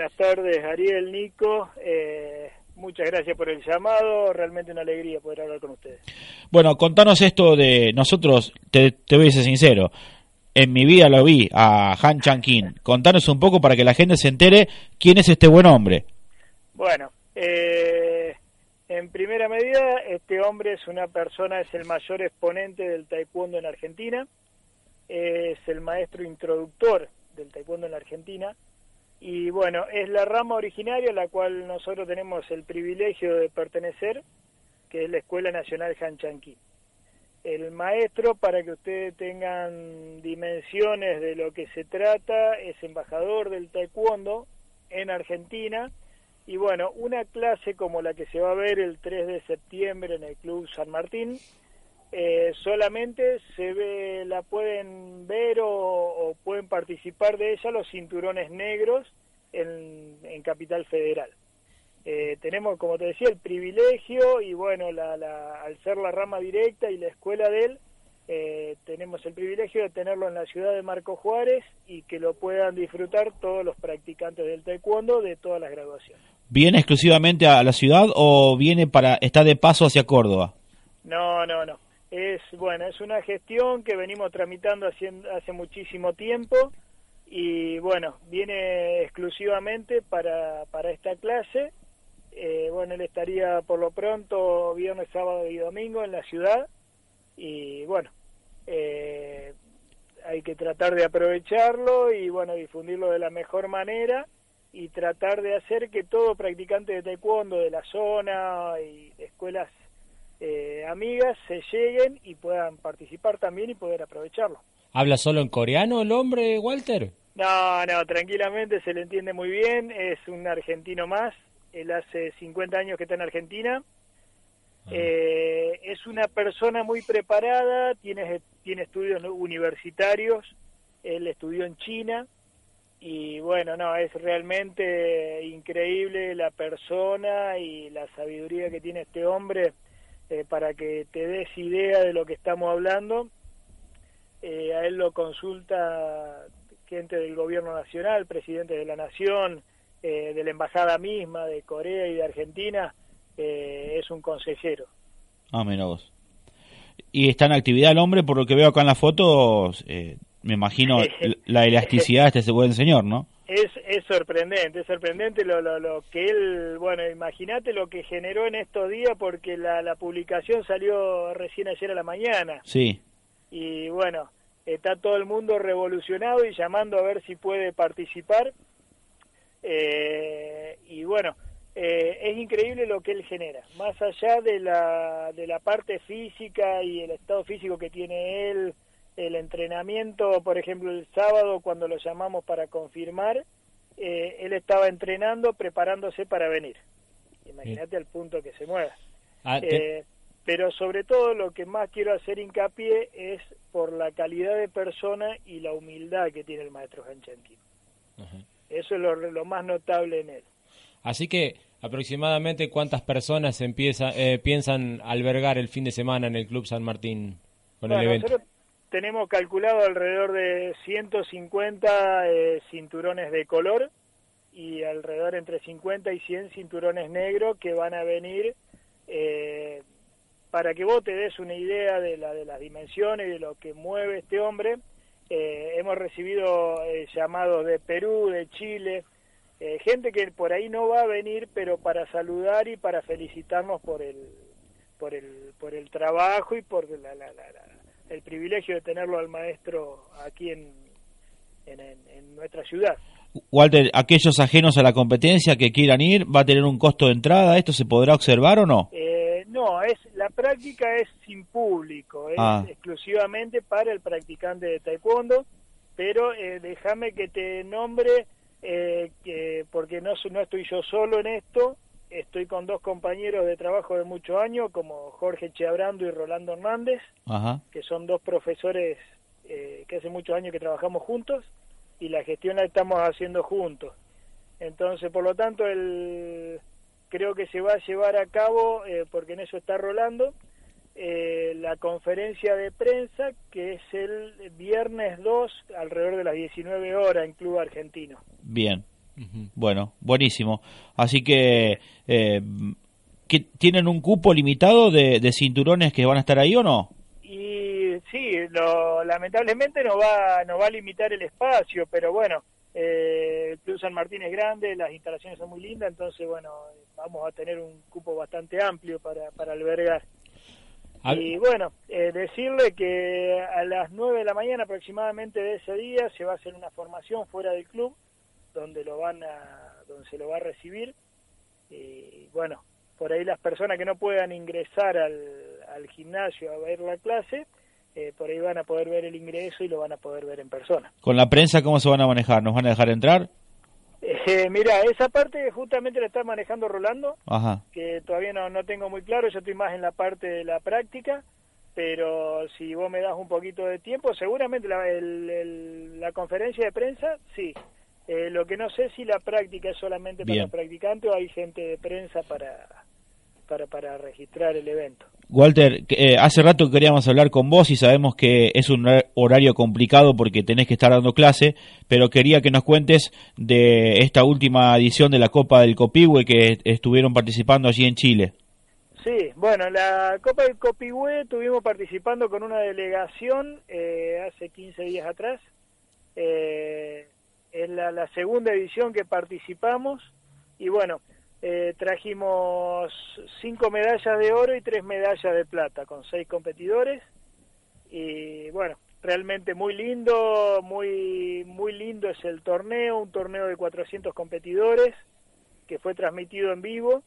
buenas tardes, Ariel, Nico. Eh, muchas gracias por el llamado, realmente una alegría poder hablar con ustedes. Bueno, contanos esto de nosotros, te, te voy a ser sincero, en mi vida lo vi a Han Chang Kim. Contanos un poco para que la gente se entere quién es este buen hombre. Bueno, eh, en primera medida, este hombre es una persona, es el mayor exponente del taekwondo en Argentina, es el maestro introductor del taekwondo en la Argentina, y bueno, es la rama originaria a la cual nosotros tenemos el privilegio de pertenecer, que es la Escuela Nacional Han Chanqui. El maestro, para que ustedes tengan dimensiones de lo que se trata, es embajador del taekwondo en Argentina. Y bueno, una clase como la que se va a ver el 3 de septiembre en el Club San Martín, eh, solamente se ve, la pueden ver o, pueden participar de ella los cinturones negros en, Capital Federal. Eh, tenemos, como te decía, el privilegio y bueno, la, al ser la rama directa y la escuela de él, eh, tenemos el privilegio de tenerlo en la ciudad de Marco Juárez y que lo puedan disfrutar todos los practicantes del taekwondo de todas las graduaciones. ¿Viene exclusivamente a la ciudad o viene para está de paso hacia Córdoba? No, no, no. Es bueno, es una gestión que venimos tramitando hace, hace muchísimo tiempo y bueno, viene exclusivamente para, para esta clase. Eh, bueno, él estaría por lo pronto viernes, sábado y domingo en la ciudad y bueno, eh, hay que tratar de aprovecharlo y bueno, difundirlo de la mejor manera y tratar de hacer que todo practicante de taekwondo de la zona y de escuelas eh, amigas se lleguen y puedan participar también y poder aprovecharlo. ¿Habla solo en coreano el hombre, Walter? No, no, tranquilamente se le entiende muy bien, es un argentino más, él hace 50 años que está en Argentina, ah. eh, es una persona muy preparada, tiene, tiene estudios universitarios, él estudió en China y bueno, no, es realmente increíble la persona y la sabiduría que tiene este hombre eh, para que te des idea de lo que estamos hablando. Eh, a él lo consulta gente del gobierno nacional, presidente de la nación, eh, de la embajada misma de Corea y de Argentina, es un consejero. Ah, mira vos. Y está en actividad el hombre, por lo que veo acá en las fotos, me imagino la elasticidad de este buen señor, ¿no? Es, sorprendente, es sorprendente lo, lo, lo que él, bueno, imagínate lo que generó en estos días porque la, la publicación salió recién ayer a la mañana. Sí. Y bueno, está todo el mundo revolucionado y llamando a ver si puede participar. Eh, y bueno, eh, es increíble lo que él genera, más allá de la, de la parte física y el estado físico que tiene él, el entrenamiento, por ejemplo, el sábado cuando lo llamamos para confirmar, eh, él estaba entrenando, preparándose para venir. Imagínate al punto que se mueva. Ah, eh, pero sobre todo lo que más quiero hacer hincapié es por la calidad de persona y la humildad que tiene el maestro Hanchenkin. Eso es lo, más notable en él. Así que aproximadamente cuántas personas empieza, eh, piensan albergar el fin de semana en el Club San Martín con el evento tenemos calculado alrededor de 150 eh, cinturones de color y alrededor entre 50 y 100 cinturones negros que van a venir eh, para que vos te des una idea de, la, de las dimensiones y de lo que mueve este hombre. Eh, hemos recibido llamados de Perú, de Chile, gente que por ahí no va a venir, pero para saludar y para felicitarnos por el, por el, por el trabajo y por la, la, la el privilegio de tenerlo al maestro aquí en, en, nuestra ciudad. Walter, aquellos ajenos a la competencia que quieran ir, ¿va a tener un costo de entrada? ¿Esto se podrá observar o no? Eh, no, es la práctica es sin público, es ah. exclusivamente para el practicante de taekwondo, pero eh, déjame que te nombre, eh, que, porque no, no estoy yo solo en esto, estoy con dos compañeros de trabajo de muchos años, como Jorge Cheabrando y Rolando Hernández, que son dos profesores eh, que hace muchos años que trabajamos juntos y la gestión la estamos haciendo juntos. Entonces, por lo tanto, el, creo que se va a llevar a cabo, eh, porque en eso está Rolando, eh, la conferencia de prensa que es el viernes 2 alrededor de las 19 horas en Club Argentino. Bien. Bueno, buenísimo. Así que, eh, ¿que ¿tienen un cupo limitado de, de, cinturones que van a estar ahí o no? Y sí, lo, lamentablemente no va, no va a limitar el espacio, pero bueno, eh, el Club San Martín es grande, las instalaciones son muy lindas, entonces bueno, vamos a tener un cupo bastante amplio para, para albergar. Y bueno, eh, decirle que a las 9 de la mañana aproximadamente de ese día se va a hacer una formación fuera del club donde lo van a donde se lo va a recibir y bueno, por ahí las personas que no puedan ingresar al, al gimnasio a ver la clase, eh, por ahí van a poder ver el ingreso y lo van a poder ver en persona. ¿Con la prensa cómo se van a manejar? ¿Nos van a dejar entrar? Eh, mira, esa parte justamente la está manejando Rolando, que todavía no, no tengo muy claro, yo estoy más en la parte de la práctica, pero si vos me das un poquito de tiempo, seguramente la, la conferencia de prensa, sí. Eh, lo que no sé si la práctica es solamente para los practicantes o hay gente de prensa para, para, para registrar el evento. Walter, eh, hace rato queríamos hablar con vos y sabemos que es un horario complicado porque tenés que estar dando clase, pero quería que nos cuentes de esta última edición de la Copa del Copihue que estuvieron participando allí en Chile. Sí, bueno, la Copa del Copihue estuvimos participando con una delegación eh, hace 15 días atrás. Eh, es la, segunda edición que participamos y bueno, eh, trajimos cinco medallas de oro y tres medallas de plata con seis competidores y bueno realmente muy lindo muy muy lindo es el torneo un torneo de 400 competidores que fue transmitido en vivo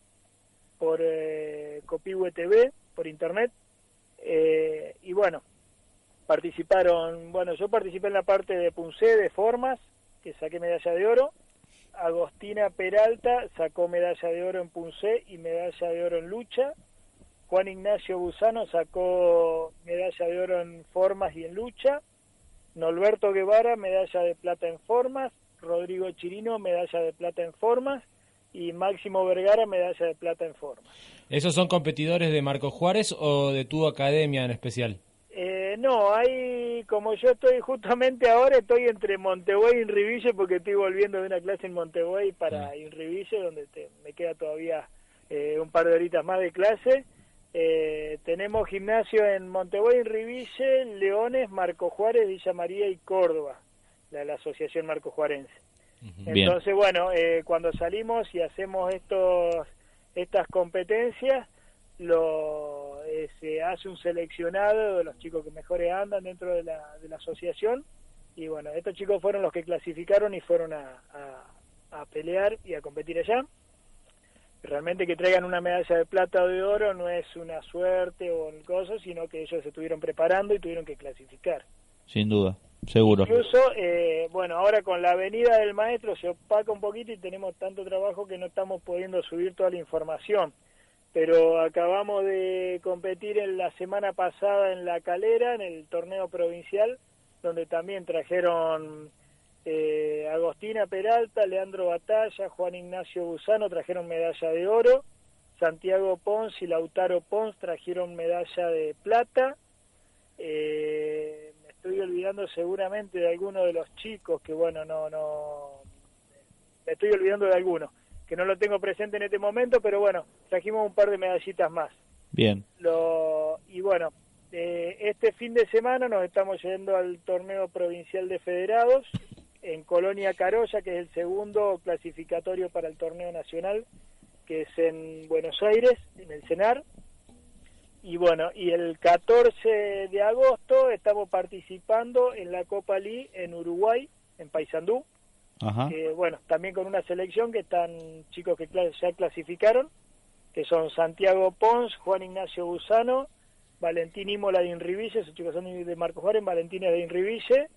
por eh, Copihue TV por internet eh, y bueno participaron bueno yo participé en la parte de Punce de formas que saqué medalla de oro Agostina Peralta sacó medalla de oro en Punce y medalla de oro en lucha. Juan Ignacio Busano sacó medalla de oro en formas y en lucha. Norberto Guevara, medalla de plata en formas. Rodrigo Chirino, medalla de plata en formas. Y Máximo Vergara, medalla de plata en formas. ¿Esos son competidores de Marco Juárez o de tu academia en especial? Eh, no, hay, como yo estoy justamente ahora, estoy entre Montevideo y Inriville porque estoy volviendo de una clase en Montevideo para mm. Inriville, donde me queda todavía eh, un par de horitas más de clase. Eh, tenemos gimnasio en Montevideo, Inriville, Leones, Marco Juárez, Villa María y Córdoba, la, la Asociación Marco Juarense. Entonces, bueno, cuando salimos y hacemos estos estas competencias, lo, eh, se hace un seleccionado de los chicos que mejores andan dentro de la, de la asociación y bueno, estos chicos fueron los que clasificaron y fueron a, a, pelear y a competir allá. Realmente que traigan una medalla de plata o de oro no es una suerte o un cosa, sino que ellos se estuvieron preparando y tuvieron que clasificar. Sin duda, seguro. Incluso, eh, bueno, ahora con la venida del maestro se opaca un poquito y tenemos tanto trabajo que no estamos pudiendo subir toda la información pero acabamos de competir en la semana pasada en La Calera, en el torneo provincial, donde también trajeron eh, Agostina Peralta, Leandro Batalla, Juan Ignacio Busano trajeron medalla de oro, Santiago Pons y Lautaro Pons trajeron medalla de plata. Eh, me estoy olvidando seguramente de alguno de los chicos que bueno, no, no, me estoy olvidando de algunos que no lo tengo presente en este momento, pero bueno, trajimos un par de medallitas más. Bien. Lo, y bueno, eh, este fin de semana nos estamos yendo al torneo provincial de federados en Colonia Carolla, que es el segundo clasificatorio para el torneo nacional, que es en Buenos Aires, en el CENAR. Y bueno, y el 14 de agosto estamos participando en la Copa Lee en Uruguay, en Paysandú bueno, también con una selección que están chicos que ya clasificaron, que son Santiago Pons, Juan Ignacio Busano, Valentín Imola de Inriville, esos chicos son de Marco Juárez, Valentín de Inriville,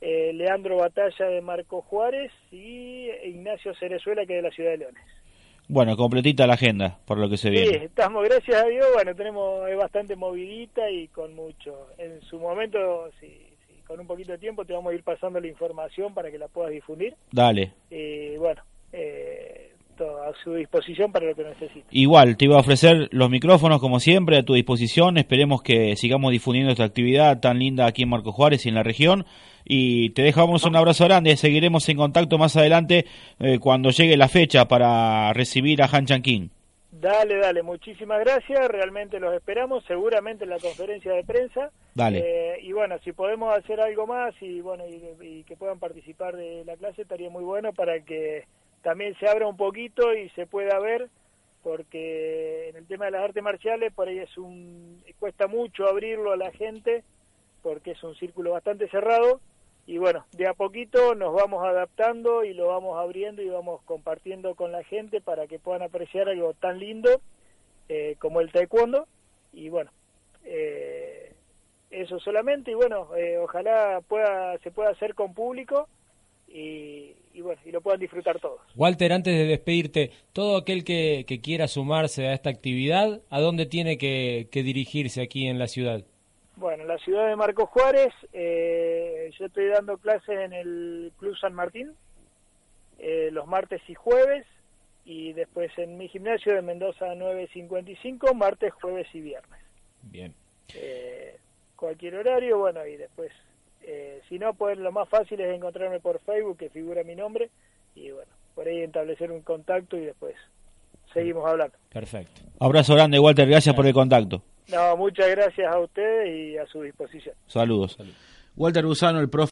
eh, Leandro Batalla de Marco Juárez y Ignacio Cerezuela que es de la Ciudad de Leones. Bueno, completita la agenda, por lo que se viene. Sí, estamos, gracias a Dios, bueno, tenemos, es bastante movidita y con mucho. En su momento, sí, con un poquito de tiempo te vamos a ir pasando la información para que la puedas difundir. Dale. Y bueno, eh, su disposición para lo que necesite. Igual, te iba a ofrecer los micrófonos como siempre a tu disposición. Esperemos que sigamos difundiendo esta actividad tan linda aquí en Marco Juárez y en la región. Y te dejamos un abrazo grande. Seguiremos en contacto más adelante eh, cuando llegue la fecha para recibir a Han Chanquín. Dale, dale, muchísimas gracias, realmente los esperamos, seguramente en la conferencia de prensa. Dale. Eh, y bueno, si podemos hacer algo más y bueno, y, que puedan participar de la clase estaría muy bueno para que también se abra un poquito y se pueda ver, porque en el tema de las artes marciales por ahí es un cuesta mucho abrirlo a la gente porque es un círculo bastante cerrado y bueno, de a poquito nos vamos adaptando y lo vamos abriendo y vamos compartiendo con la gente para que puedan apreciar algo tan lindo eh, como el taekwondo y bueno, eh, eso solamente y bueno, eh, ojalá pueda se pueda hacer con público y, bueno, y lo puedan disfrutar todos. Walter, antes de despedirte, todo aquel que, quiera sumarse a esta actividad, ¿a dónde tiene que dirigirse aquí en la ciudad? Bueno, en la ciudad de Marcos Juárez, eh, yo estoy dando clases en el Club San Martín eh, los martes y jueves, y después en mi gimnasio de Mendoza 955, martes, jueves y viernes. Bien. Eh, cualquier horario, bueno, y después, si no, pues lo más fácil es encontrarme por Facebook, que figura mi nombre, y bueno, por ahí establecer un contacto y después seguimos hablando. Perfecto. Abrazo grande, Walter, gracias por el contacto. No, muchas gracias a ustedes y a su disposición. Saludos. Walter Gusano, el profe.